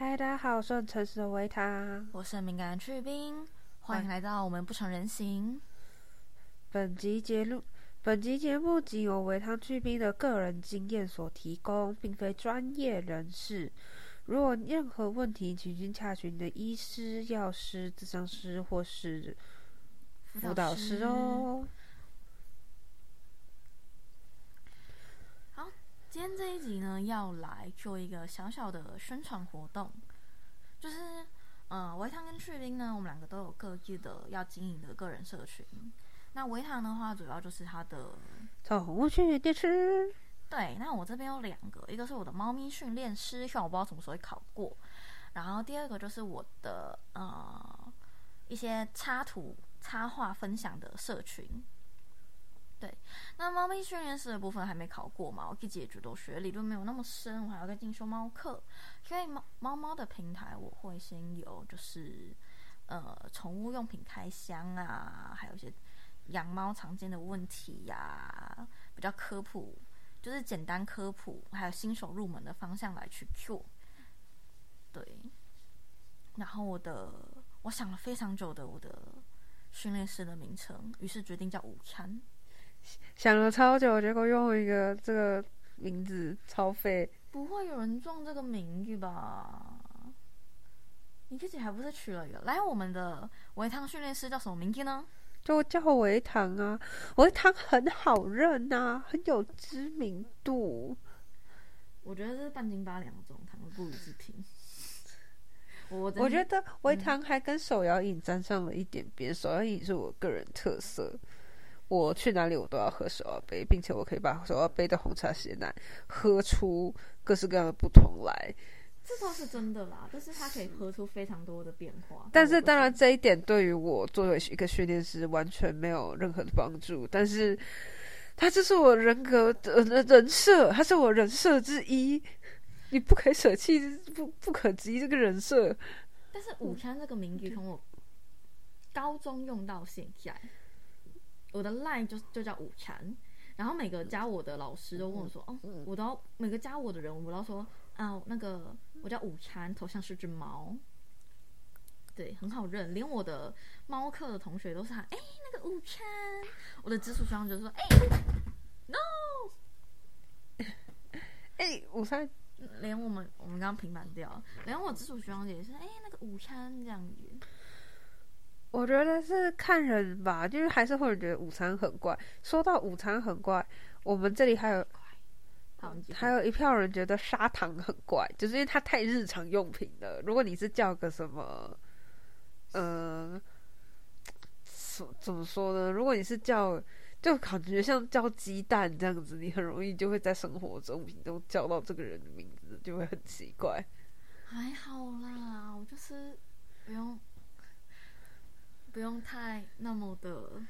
嗨，大家好，我是诚实的维塔。我是敏感去冰，欢迎来到我们不成人形。本集节目，本集节目仅由维汤去冰的个人经验所提供，并非专业人士。如果任何问题，请询洽询你的医师、药师、咨商师或是辅导师哦。好，今天这一集呢，要来做一个小小的宣传活动，就是，呃，维糖跟去冰呢，我们两个都有各自的要经营的个人社群。那维糖的话，主要就是它的宠物训练师，对，那我这边有两个，一个是我的猫咪训练师，虽然我不知道什么时候会考过，然后第二个就是我的呃一些插图插画分享的社群。对，那猫咪训练师的部分还没考过嘛，我自己也觉得我学理论没有那么深，我还要再进修猫课，所以猫猫猫的平台我会先有就是呃宠物用品开箱啊，还有一些养猫常见的问题呀、比较科普就是简单科普，还有新手入门的方向来去做。对，然后我的我想了非常久的我的训练师的名称，于是决定叫午餐。想了超久，结果用一个这个名字超废。不会有人撞这个名字吧？你自己还不是取了一个？来，我们的维汤训练师叫什么名字呢？就叫维糖啊，维糖很好认呐、很有知名度。我觉得这是半斤八两的状态，不予置评。我真我觉得维糖还跟手摇饮沾上了一点边，手摇饮是我个人特色。我去哪里我都要喝手摇杯，并且我可以把手摇杯的红茶鲜奶喝出各式各样的不同来。这倒是真的啦，就是它可以喝出非常多的变化。但是当然这一点对于我作为一个训练师完全没有任何的帮助。但是它这是我人格的的人设，它是我人设之一。你不可以舍弃，不不可及这个人设。但是午餐这个名句从我高中用到现在，我的 line 就就叫午餐，然后每个加我的老师都问我说，哦，我都要每个加我的人，我都要说啊，那个我叫午餐，头像是只猫。对，很好认，连我的猫课的同学都是喊，哎、那个午餐。我的直属学长就说，哎、n o 哎、午餐连我们我们刚刚平板掉了，连我直属学长姐也是，哎、那个午餐这样子。我觉得是看人吧，就是还是会觉得午餐很怪。说到午餐很怪，我们这里还有还有一票人觉得砂糖很怪，就是因为它太日常用品了。如果你是叫个什么，呃，怎怎么说呢？如果你是叫，就感觉像叫鸡蛋这样子，你很容易就会在生活中品中叫到这个人的名字，就会很奇怪。还好啦，我就是不用不用太那么的，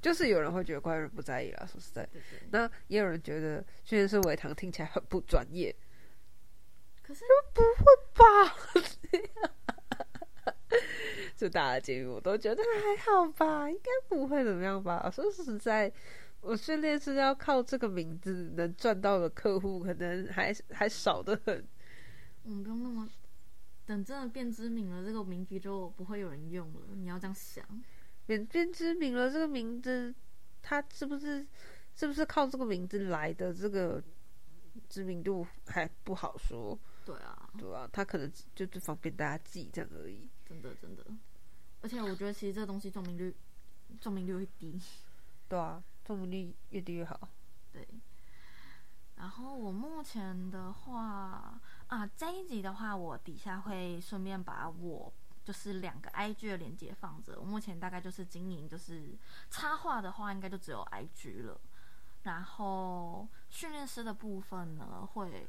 就是有人会觉得怪，人不在意啦。说实在，对对。那也有人觉得训练师维糖听起来很不专业。可是不会吧 就大家建议我都觉得还好吧，应该不会怎么样吧。说实在，我训练是要靠这个名字能赚到的客户，可能还还少得很。我们不用那么，等真的变知名了，这个名字就不会有人用了。你要这样想，变变知名了，这个名字，他是不是是不是靠这个名字来的？这个知名度还不好说，对啊，对啊、他可能只就是方便大家记这样而已。真的真的。而且我觉得其实这个东西中名率中名率会低，对啊，中名率越低越好。对。然后我目前的话啊，这一集的话，我底下会顺便把我就是两个 IG 的连接放着。我目前大概就是经营，就是插画的话，应该就只有 IG 了。然后训练师的部分呢，会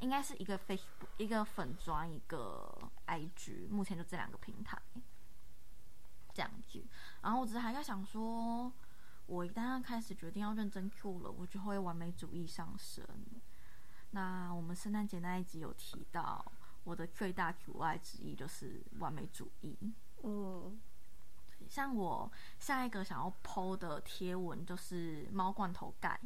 应该是一个 Facebook 一个粉砖一个 IG，目前就这两个平台这样子。然后我只是还在想说，我一旦开始决定要认真 Q 了，我就会完美主义上升。那我们圣诞节那一集有提到，我的最大阻碍之一就是完美主义。嗯，像我下一个想要 PO 的贴文就是猫罐头盖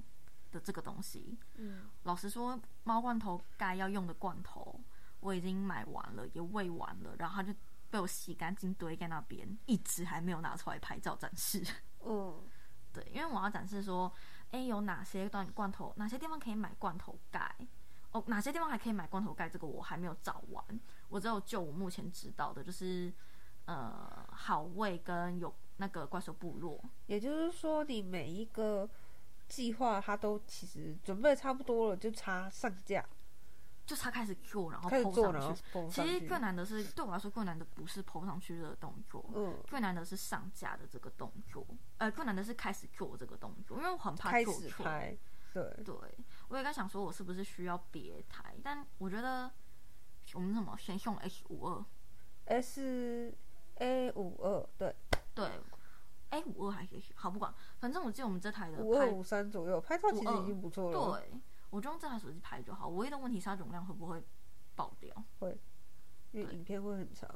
的这个东西。嗯，老实说，猫罐头盖要用的罐头，我已经买完了，也喂完了，然后它就被我洗干净堆在那边，一直还没有拿出来拍照展示。嗯，对，因为我要展示说，哎，有哪些罐罐头，哪些地方可以买罐头盖，哦，哪些地方还可以买罐头盖，这个我还没有找完。我只有就我目前知道的，就是呃，好味跟有那个怪兽部落。也就是说，你每一个计划它都其实准备差不多了，就差上架。就他开始做，然后 PO 上去。其实更难的是对我来说，更难的不是 PO 上去这个动作，嗯，最难的是上架的这个动作。呃，最难的是开始做这个动作，因为我很怕做错。拍，对，对，我也在想说，我是不是需要别台？但我觉得我们什么先用 H 五二，S A 五二，对，对，A 五二还可以，好不管，反正我记得我们这台的拍，五二五三左右，拍照其实已经不错了。对，我就用这台手机拍就好。唯一的问题是它容量会不会爆掉？会因为影片会很长，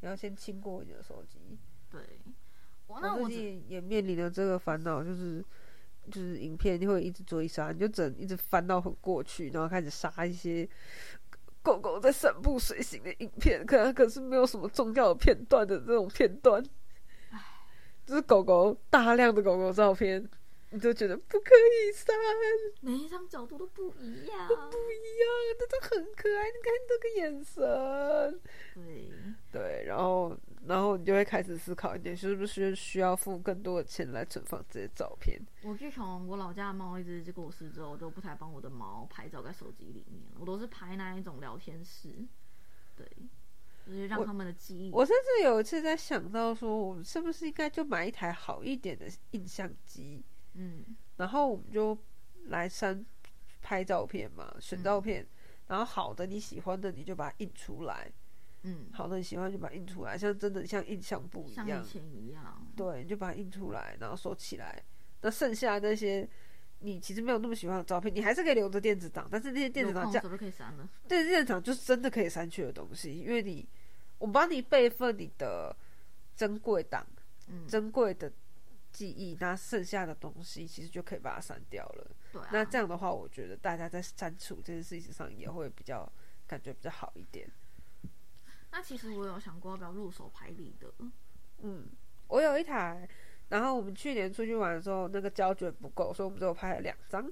你要先清过你的手机。对，我那我自己也面临了这个烦恼，就是就是影片会一直追杀，你就整一直翻到很过去，然后开始杀一些狗狗在散步随行的影片，可可是没有什么重要的片段的这种片段，就是狗狗大量的狗狗照片，你就觉得不可以删，每一张角度都不一样。不一样，真的很可爱，你看这个眼神。对，对，然后然后你就会开始思考一点，是不是需要付更多的钱来存放这些照片？我自从我老家的猫一只过世之后，我就不太帮我的猫拍照在手机里面，我都是拍那一种聊天室，对，就是让我他们的记忆。我甚至有一次在想到说，我们是不是应该就买一台好一点的印相机，嗯，然后我们就来删拍照片嘛，选照片，然后好的你喜欢的你就把它印出来，嗯，好的你喜欢就把它印出来，像真的像印象簿一样。像以，前一样。对，你就把它印出来，然后收起来。那剩下那些你其实没有那么喜欢的照片，你还是可以留着电子档，但是那些电子档就可以删了。对，现场就是真的可以删去的东西，因为你我帮你备份你的珍贵档、嗯，珍贵的记忆，那剩下的东西其实就可以把它删掉了。对啊。那这样的话，我觉得大家在删除这件事情上也会比较感觉比较好一点。那其实我有想过要不要入手拍立得，嗯，我有一台，然后我们去年出去玩的时候，那个胶卷不够，所以我们只有拍了两张。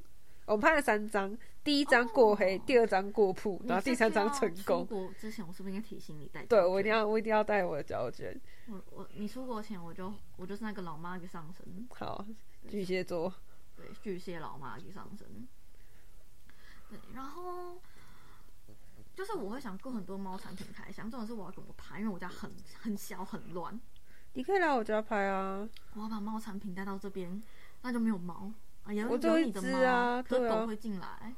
我们拍了三张，第一张过黑，哦第二张过曝，然后第三张成功。出国之前，我是不是应该提醒你带？对，我一定。要，我一定要带我的胶卷。我我你出国前我就我就是那个老妈给上身，好，巨蟹座。对，巨蟹老妈给上身。对，然后就是我会想过很多猫产品开箱，重点是我要怎么拍，因为我家很很小很乱，你可以来我家拍啊，我要把猫产品带到这边，那就没有猫啊，有我只有一只啊啊可是狗会进来，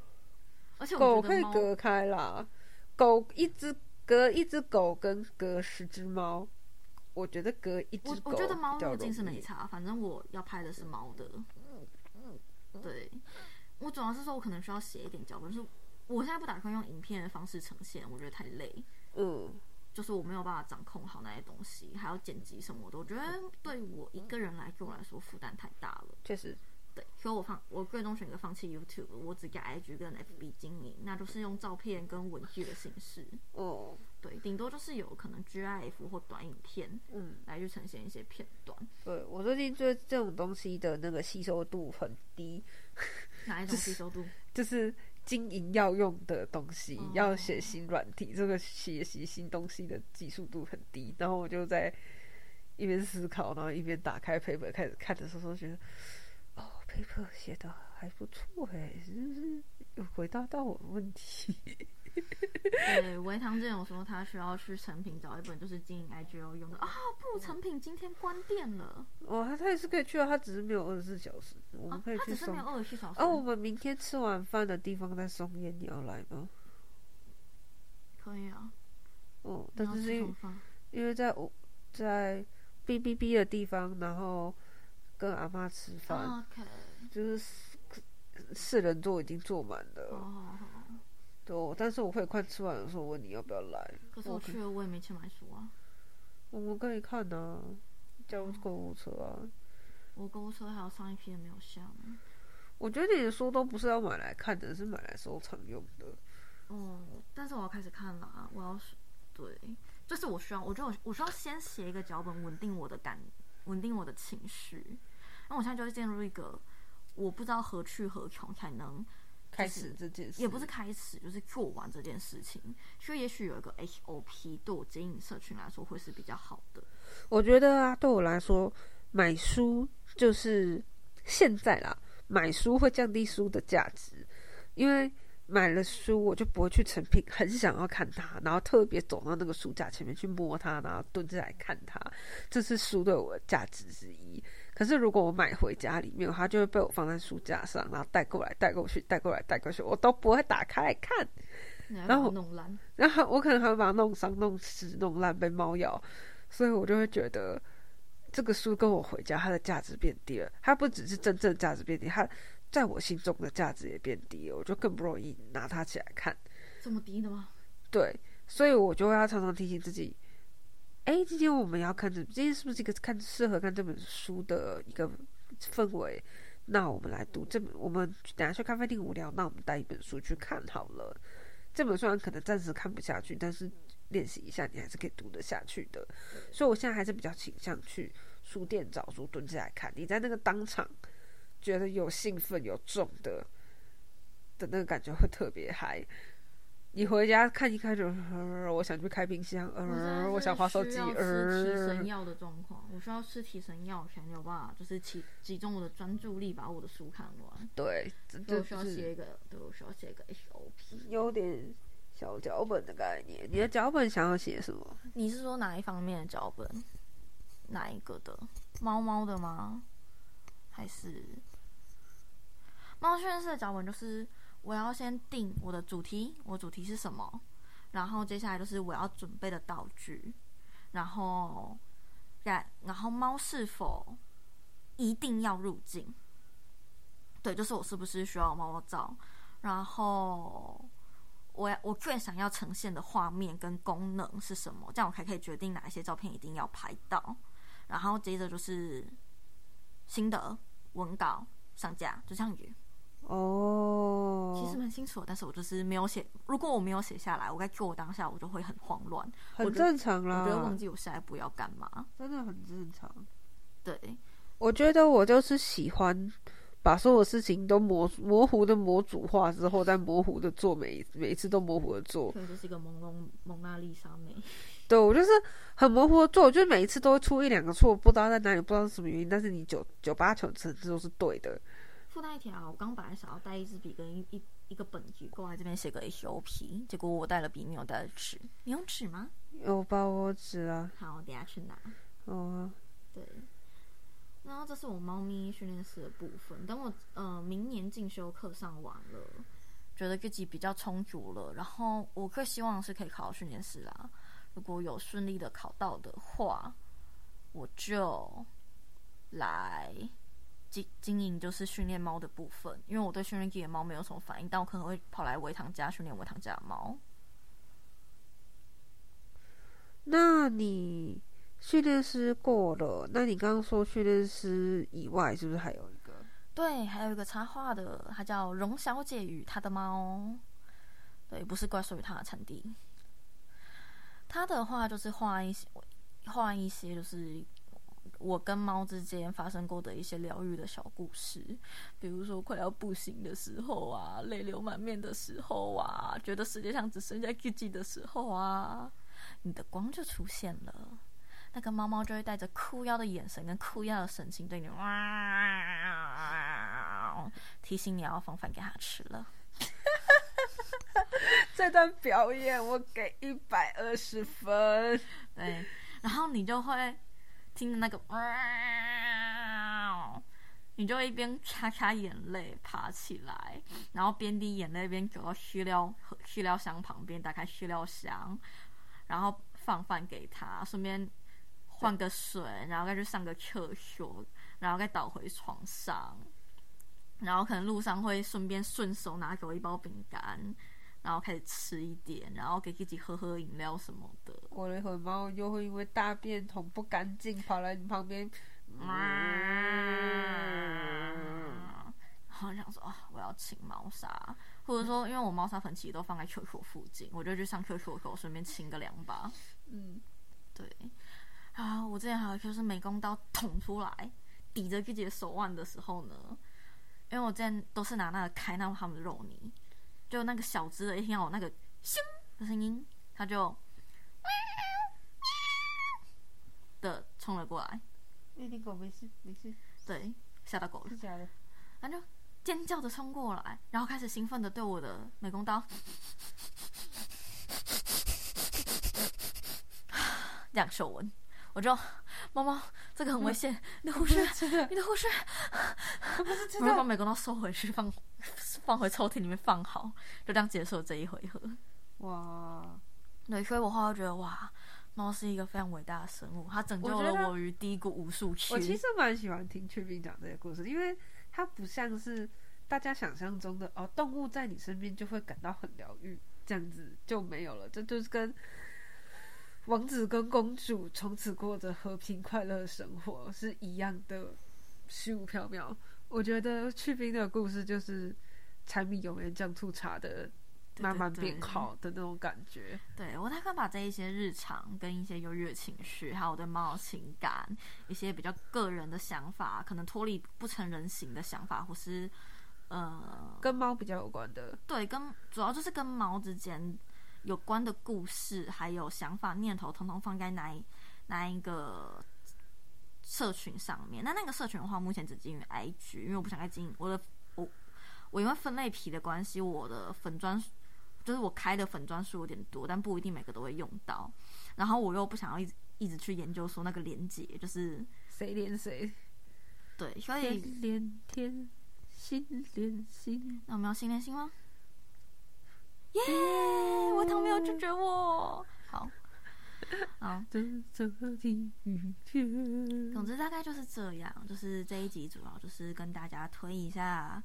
而且狗可以隔开啦。狗一只隔一只狗跟隔十只猫，我觉得隔一只狗我我觉得猫入镜是没差，反正我要拍的是猫的。对，我主要是说我可能需要写一点脚本，就是我现在不打算用影片的方式呈现，我觉得太累，嗯，就是我没有办法掌控好那些东西，还要剪辑什么的，我觉得对我一个人来对我来说负担太大了。确实，对，所以我放我最终选择放弃 YouTube，我只给 IG 跟 FB 经营，那就是用照片跟文字的形式。哦，对，顶多就是有可能 GIF 或短影片嗯，来去呈现一些片段。对我最近对这种东西的那个吸收度很低，哪一种吸收度？就是经营要用的东西，哦要写新软体，这个学习新东西的技术度很低。然后我就在一边思考，然后一边打开 paper 开始看的时候，觉得哦，paper 写的还不错哎，是不是有回答到我的问题？对，维唐之前有说他需要去成品找一本就是经营 IGO 用的啊，不，成品今天关店了哦，他他也是可以去啊，他只是没有二十四小时，我啊们可以，去松他只是没有。二十四小时。哦，我们明天吃完饭的地方在松烟，你要来吗？可以啊，哦，但是是因为在我在 B B B 的地方，然后跟阿妈吃饭，就是四四人座已经坐满了。哦。对哦，但是我会快吃完的时候问你要不要来，可是我去了，我也没钱买书啊。我们可以看啊，叫购物车啊。我购物车还有上一批也没有下呢。我觉得你的书都不是要买来看的，是买来收藏用的。哦，但但是我要开始看了啊，我要是对，就是我需要，我觉得我我需要先写一个脚本，稳定我的感，稳定我的情绪。那我现在就会进入一个我不知道何去何从才能开始这件事，也不是开始，就是做完这件事情。所以也许有一个 HOP 对我经营社群来说会是比较好的。我觉得啊，对我来说，买书就是现在啦，买书会降低书的价值，因为买了书我就不会去成品，很想要看它，然后特别走到那个书架前面去摸它，然后蹲着来看它，这是书对我的价值之一。可是如果我买回家里面，它就会被我放在书架上，然后带过来、带过去、带过来、带过去，我都不会打开来看。然后弄烂，然后我可能还会把它弄伤、弄湿、弄烂，被猫咬。所以我就会觉得这个书跟我回家，它的价值变低了。它不只是真正价值变低，它在我心中的价值也变低了。我就更不容易拿它起来看。这么低的吗？对，所以我就要常常提醒自己。哎，今天我们要看这，今天是不是一个看适合看这本书的一个氛围？那我们来读这本。我们等下去咖啡厅无聊，那我们带一本书去看好了。这本书可能暂时看不下去，但是练习一下，你还是可以读得下去的。所以我现在还是比较倾向去书店找书蹲下来看。你在那个当场觉得有兴奋、有重的的那个感觉会特别嗨。你回家看一看就，我想去开冰箱，呃，我想划手机，呃。吃提神药的状况，我需要吃提神药才有办法，就是集集中我的专注力，把我的书看完。对，就需要写一个，对我需要写一个 SOP，有点小脚本的概念。你的脚本想要写什么？你是说哪一方面的脚本？哪一个的？猫猫的吗？还是猫训练师的脚本？就是。我要先定我的主题，我主题是什么？然后接下来就是我要准备的道具，然后，然然后猫是否一定要入境？对，就是我是不是需要猫猫照？然后我我最想要呈现的画面跟功能是什么？这样我才可以决定哪一些照片一定要拍到。然后接着就是心得文稿上架，就这样子。哦，其实蛮清楚，但是我就是没有写。如果我没有写下来，我在做当下，我就会很慌乱，很正常啦。我觉得忘记我下一步要干嘛，真的很正常。对，我觉得我就是喜欢把所有事情都模模糊的模组化之后，再模糊的做，每每一次都模糊的做。对，就是一个朦胧蒙娜丽莎美。对，我就是很模糊的做，就是每一次都会出一两个错，不知道在哪里，不知道是什么原因，但是你九九八九成都是对的。附带一条，我刚本来想要带一支笔跟一一一个本子过来这边写个 HOP，结果我带了笔没有带纸。你用纸吗？有包我纸啊。好，我等下去拿。哦。对。然后这是我猫咪训练师的部分。等我呃明年进修课上完了，觉得自己比较充足了，然后我更希望是可以考到训练师啦。如果有顺利的考到的话，我就来。经经营就是训练猫的部分，因为我对训练野猫没有什么反应，但我可能会跑来维唐家训练维唐家的猫。那你训练师过了，那你刚刚说训练师以外，是不是还有一个？对，还有一个插画的，它叫荣小姐与她的猫。对，不是怪兽与它的产地。他的话就是画一些，画一些就是。我跟猫之间发生过的一些疗愈的小故事，比如说快要不行的时候啊，泪流满面的时候啊，觉得世界上只剩下自己的时候啊，你的光就出现了，那个猫猫就会带着哭腰的眼神跟哭腰的神情对你哇，提醒你要放饭给它吃了。这段表演我给一百二十分，对，然后你就会。听着那个，你就一边擦擦眼泪，爬起来，然后边滴眼泪边走到饲料饲料箱旁边，打开饲料箱，然后放饭给他，顺便换个水，然后再去上个厕所，然后再倒回床上，然后可能路上会顺便顺手拿给我一包饼干。然后开始吃一点，然后给自己喝喝饮料什么的。过了一会儿，猫又会因为大便桶不干净，跑来你旁边。然后想说啊，我要清猫砂，或者说因为我猫砂盆其实都放在厕所附近，我就去上厕所的时候顺便清个两把。嗯，对，啊，我之前还有就是美工刀捅出来，抵着自己的手腕的时候呢，因为我之前都是拿那个开那他们的肉泥，就那个小只的一听到我那个咻的声音，它就的冲了过来，那你狗没事没事，对，吓到狗了，是假的。它就尖叫着冲过来，然后开始兴奋的对我的美工刀。这样手纹，我就猫猫这个很危险，你的护士，你的护士，不是真我要把。美工刀收回去，放放回抽屉里面放好，就这样结束了这一回合。哇，对，所以我后来觉得哇，猫是一个非常伟大的生物，它拯救了我于低谷无数次。我其实蛮喜欢听雀兵讲这些故事，因为它不像是大家想象中的哦，动物在你身边就会感到很疗愈，这样子就没有了。这就是跟王子跟公主从此过着和平快乐的生活是一样的虚无缥缈。我觉得去冰的故事就是柴米油盐酱醋茶的慢慢变好的那种感觉。对我大概把这一些日常跟一些优越情绪，还有我对猫的情感，一些比较个人的想法，可能脱离不成人形的想法，或是呃，跟猫比较有关的，对，跟主要就是跟猫之间有关的故事，还有想法、念头，统统放在哪一那一个社群上面。那那个社群的话，目前只经营 IG，因为我不想再经营我的我我因为分类皮的关系，我的粉砖就是我开的粉砖数有点多，但不一定每个都会用到。然后我又不想要一直一直去研究说那个连接，就是谁连谁，对，所以天连天，心连心。那我们要心连心吗？耶！我糖没有拒绝我。好，好。总之大概就是这样。就是这一集主要就是跟大家推一下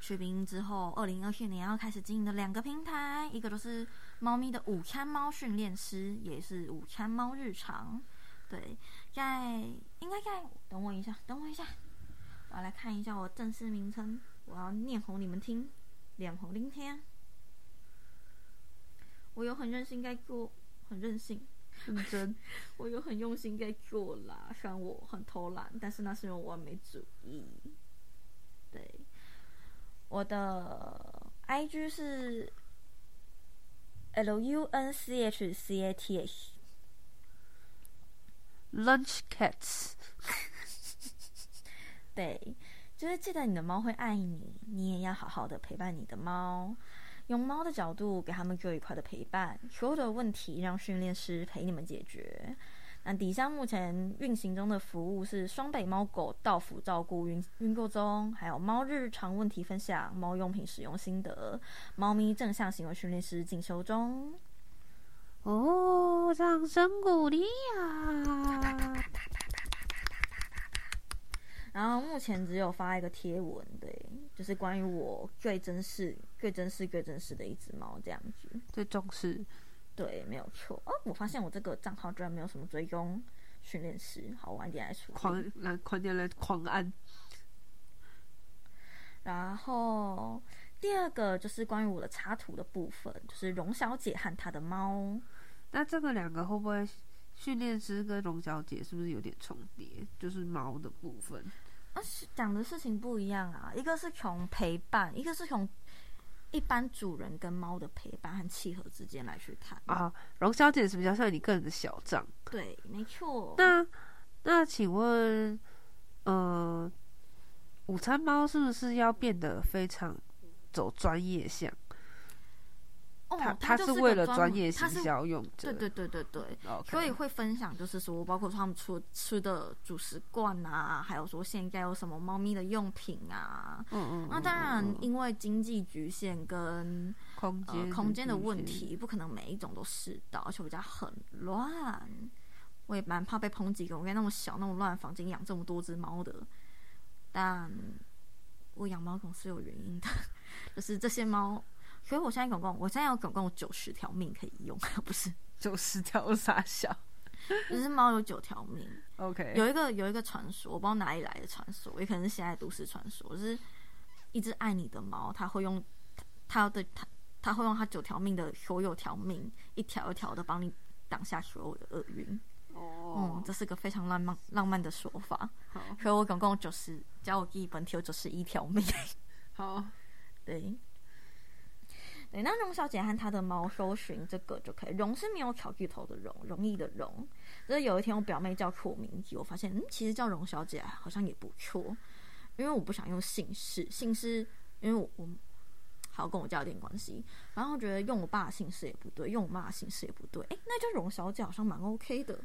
去冰之后，二零二四年要开始经营的两个平台，一个就是猫咪的午餐猫训练师，也是午餐猫日常。对，在应该在等我一下，等我一下，我要来看一下我正式名称，我要念红你们听，脸红聆听。我有很任性在做，很任性，认真，我有很用心在做啦。虽然我很偷懒，但是那是因为我完美主义。对，我的 IG 是 L U N C H C A T H。Lunch Cats，对，就是记得你的猫会爱你，你也要好好的陪伴你的猫，用猫的角度给他们最愉快的陪伴，所有的问题让训练师陪你们解决。那底下目前运行中的服务是双北猫狗到府照顾运运购中，还有猫日常问题分享、猫用品使用心得、猫咪正向行为训练师进修中。哦，掌声鼓励啊！然后目前只有发一个贴文，对，就是关于我最珍视、最珍视、最珍视的一只猫这样子。最重视，对，没有错。哦，我发现我这个账号居然没有什么追踪训练师，好，我晚点来处理。狂来狂点来狂按。然后第二个就是关于我的插图的部分，就是荣小姐和她的猫。那这个两个会不会训练师跟荣小姐是不是有点重叠？就是猫的部分。啊，是讲的事情不一样啊，一个是从陪伴，一个是从一般主人跟猫的陪伴和契合之间来去谈。啊，荣小姐是比较像你个人的小账。对，没错。那那请问，呃，午餐猫是不是要变得非常走专业向？哦，它它就是为了专专业行门它是销用对的。对对对对。所以会分享，就是说，包括他们出吃的主食罐啊，还有说现在有什么猫咪的用品啊。嗯嗯，那当然，因为经济局限跟空间、呃空间的问，题，不可能每一种都试到，而且我家很乱，我也蛮怕被抨击的。我该那么小、那么乱房间养这么多只猫的，但我养猫总是有原因的，就是这些猫。所以我现在总共，我现在有总共有九十条命可以用，不是，九十条傻笑。就是猫有九条命。OK，有一个有一个传说，我不知道哪里来的传说，也可能是现在都市传说，就是一只爱你的猫，它会用它的它它会用它九条命的所有条命一条一条的帮你挡下所有的厄运。哦嗯，这是个非常浪漫浪漫的说法。好所以我总共九十，加我第一本体有九十一条命。好，对，对，那荣小姐和她的猫搜寻这个就可以。荣是没有巧句头的荣，容易的荣。就是有一天我表妹叫错名字，我发现嗯，其实叫荣小姐好像也不错，因为我不想用姓氏，姓氏因为我我好跟我家有点关系，然后觉得用我爸的姓氏也不对，用我妈的姓氏也不对，哎，那叫荣小姐好像蛮 OK 的。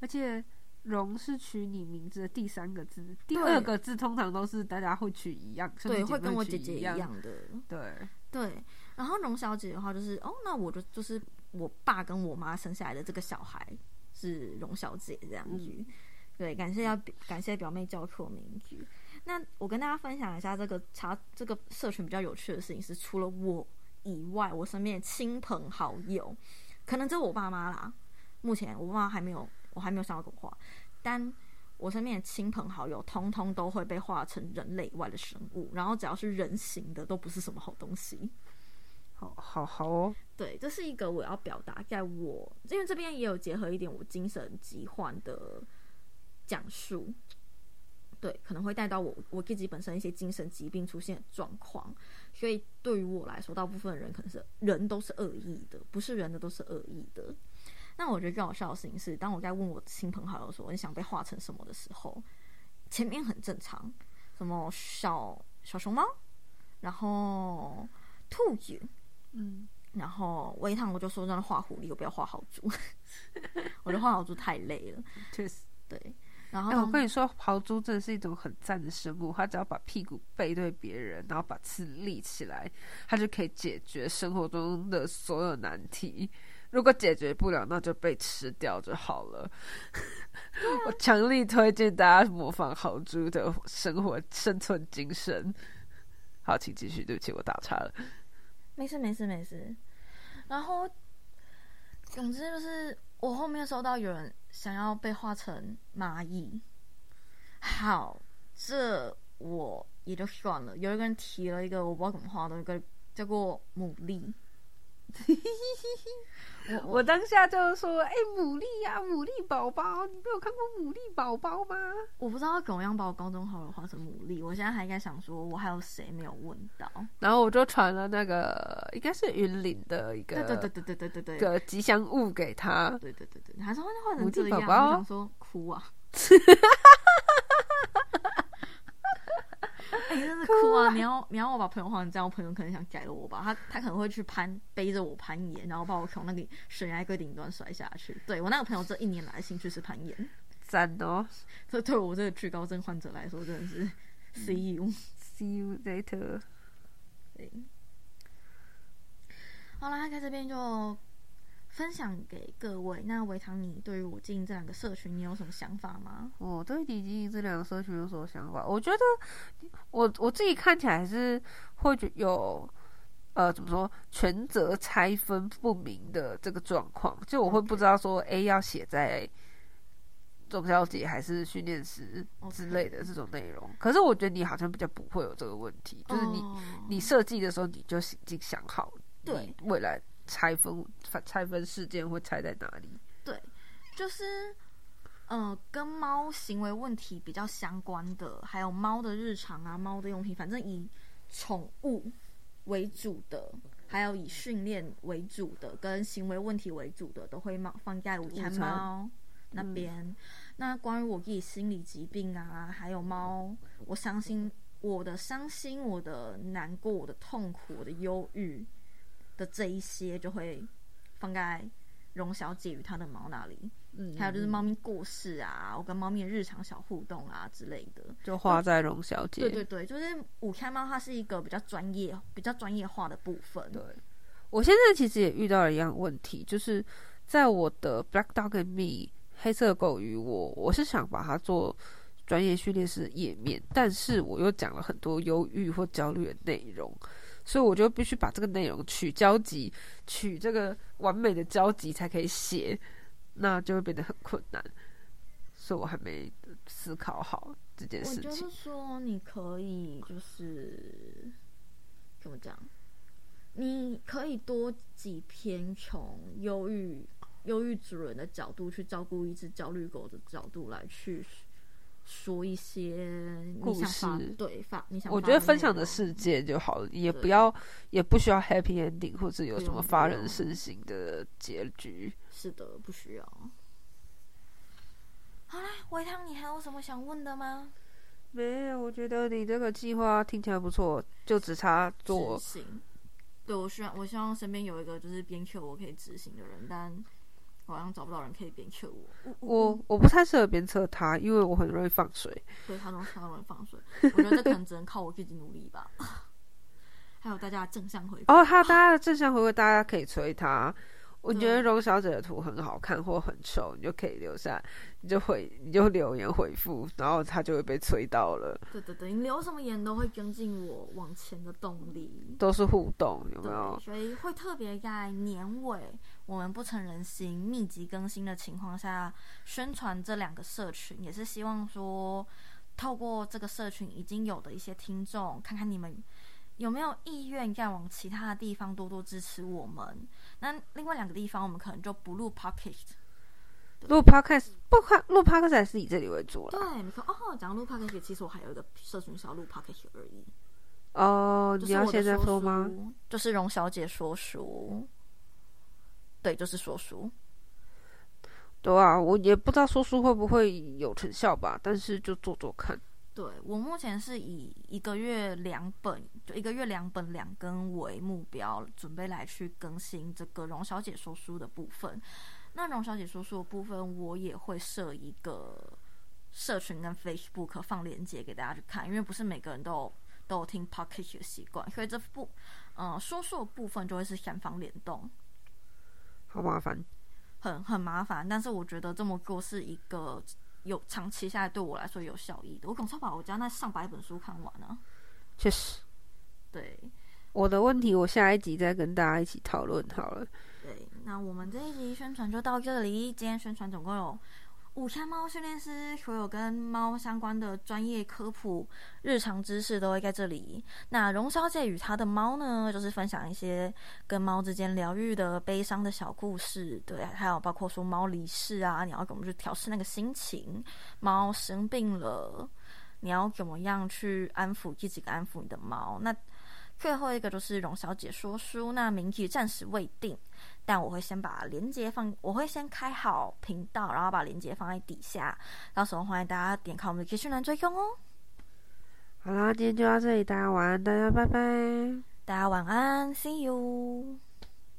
而且“荣”是取你名字的第三个字，第二个字通常都是大家会取一样，对，会跟我姐姐一样的。对，对，然后荣小姐的话就是，哦，那我就就是我爸跟我妈生下来的这个小孩是荣小姐这样子。对，感谢要感谢表妹叫错名字。那我跟大家分享一下这个查这个社群比较有趣的事情是，除了我以外，我身边的亲朋好友，可能只有我爸妈啦。目前我爸妈还没有，我还没有想到给我画，但我身边的亲朋好友，通通都会被画成人类以外的生物，然后只要是人形的，都不是什么好东西。好好哦，对，这是一个我要表达，在我因为这边也有结合一点我精神疾患的讲述，对，可能会带到我我自己本身一些精神疾病出现状况，所以对于我来说，大部分人可能是人都是恶意的，不是人的都是恶意的。那我觉得最好笑的事情是，当我在问我亲朋好友说你想被画成什么的时候，前面很正常，什么小小熊猫，然后兔子，嗯，然后我一趟我就说让他画狐狸，我不要画豪猪，我觉得画豪猪太累了。确实。对，然后哎、我跟你说，豪猪真的是一种很赞的生物。它只要把屁股背对别人，然后把刺立起来，它就可以解决生活中的所有难题。如果解决不了，那就被吃掉就好了。我强力推荐大家模仿豪猪的生活生存精神。好，请继续。对不起，我打岔了。没事没事没事。然后总之就是我后面收到有人想要被画成蚂蚁，好，这我也就算了。有一个人提了一个我不知道怎么画的一个叫做牡蛎。我 我当下就说：“哎，牡蛎呀，牡蛎宝宝，你没有看过牡蛎宝宝吗？”我不知道怎样把我高中好友画成牡蛎。我现在还应该想说，我还有谁没有问到？然后我就传了那个应该是云林的一个，对对对对对对对，个吉祥物给他。对对对对，他说画成牡蛎宝宝，我说哭啊。哎、真是哭啊！你要你要我把朋友换成这样，我朋友可能想改了我吧？他他可能会去攀背着我攀岩，然后把我从那个悬崖沟顶端摔下去。对我那个朋友这一年来的兴趣是攀岩，赞哦这对我这个惧高症患者来说真的是 see you。，See you later。对，好啦，在这边就分享给各位。那维唐，你对于我经营这两个社群，你有什么想法吗？我对你经营这两个社群有什么想法？我觉得我我自己看起来是会觉有呃怎么说权责拆分不明的这个状况，就我会不知道说 A 要写在中小姐还是训练师之类的这种内容。可是我觉得你好像比较不会有这个问题，就是你、哦你设计的时候你就已经想好，对未来拆分拆分事件会拆在哪里。对就是，呃，跟猫行为问题比较相关的，还有猫的日常啊，猫的用品，反正以宠物为主的，还有以训练为主的，跟行为问题为主的，都会猫放在午餐猫那边。那关于我自己心理疾病啊，还有猫，我相信我的伤心、我的难过、我的痛苦、我的忧郁的这一些，就会放在荣小姐与她的猫那里。嗯，还有就是猫咪过世啊，我跟猫咪的日常小互动啊之类的。就画在荣小姐。对对对，就是五开猫，它是一个比较专业、比较专业化的部分。对，我现在其实也遇到了一样问题，就是在我的 Black Dog and Me 黑色狗与我，我是想把它做专业训练师的页面，但是我又讲了很多忧郁或焦虑的内容，所以我就必须把这个内容取交集，取这个完美的交集才可以写，那就会变得很困难，所以我还没思考好这件事情是。说，你可以就是怎么讲？你可以多几篇从忧郁忧郁主人的角度去照顾一只焦虑狗的角度来去说一些故事对发你想我觉得分享的世界就好了，也不要也不需要 happy ending 或者有什么发人深省的结局。是的，不需要。好啦，维汤，你还有什么想问的吗？没有，我觉得你这个计划听起来不错，就只差做执行。对我希望，我希望身边有一个就是编 Q 我可以执行的人，但我好像找不到人可以鞭策我。我我不太适合鞭策他，因为我很容易放水。对他都超容放水，我觉得这可能只能靠我自己努力吧。还有大家的正向回馈，哦，还有大家的正向回馈，大家可以催他。我觉得对荣小姐的图很好看或很丑，你就可以留下，你就回你就留言回复，然后他就会被催到了。对对对，你留什么言都会跟进我往前的动力。都是互动，有没对，有？所以会特别在年尾我们不成人形密集更新的情况下宣传这两个社群，也是希望说透过这个社群已经有的一些听众，看看你们有没有意愿再往其他的地方多多支持我们。那另外两个地方，我们可能就不录 podcast。录 podcast 不快录 podcast 还是以这里为主了。对，你看哦，讲到录 podcast，其实我还有一个社群是要录 podcast 而已。哦，你要现在说说吗？就是荣小姐说书，对，就是说书。对啊，我也不知道说书会不会有成效吧，但是就做做看。对我目前是以一个月两本，就一个月两本两更为目标，准备来去更新这个荣小姐说书的部分。那荣小姐说书的部分，我也会设一个社群跟 Facebook 放链接给大家去看，因为不是每个人都有都有听 Podcast 的习惯，所以这部呃说书的部分就会是三方联动。好麻烦。很很麻烦，但是我觉得这么做是一个有长期下来对我来说有效益的。我总是要把我家那上百本书看完啊。确实，对我的问题我下一集再跟大家一起讨论好了。对，那我们这一集宣传就到这里。今天宣传总共有五天猫训练师所有跟猫相关的专业科普、日常知识都会在这里。那荣小姐与她的猫呢，就是分享一些跟猫之间疗愈的悲伤的小故事，对，还有包括说猫离世啊，你要怎么去调试那个心情，猫生病了，你要怎么样去安抚自己，安抚你的猫。那最后一个就是荣小姐说书，那名字暂时未定，但我会先把链接放，我会先开好频道，然后把链接放在底下，到时候欢迎大家点开我们的资讯栏追踪哦。好啦，今天就到这里，大家晚安，大家拜拜。大家晚安，See you。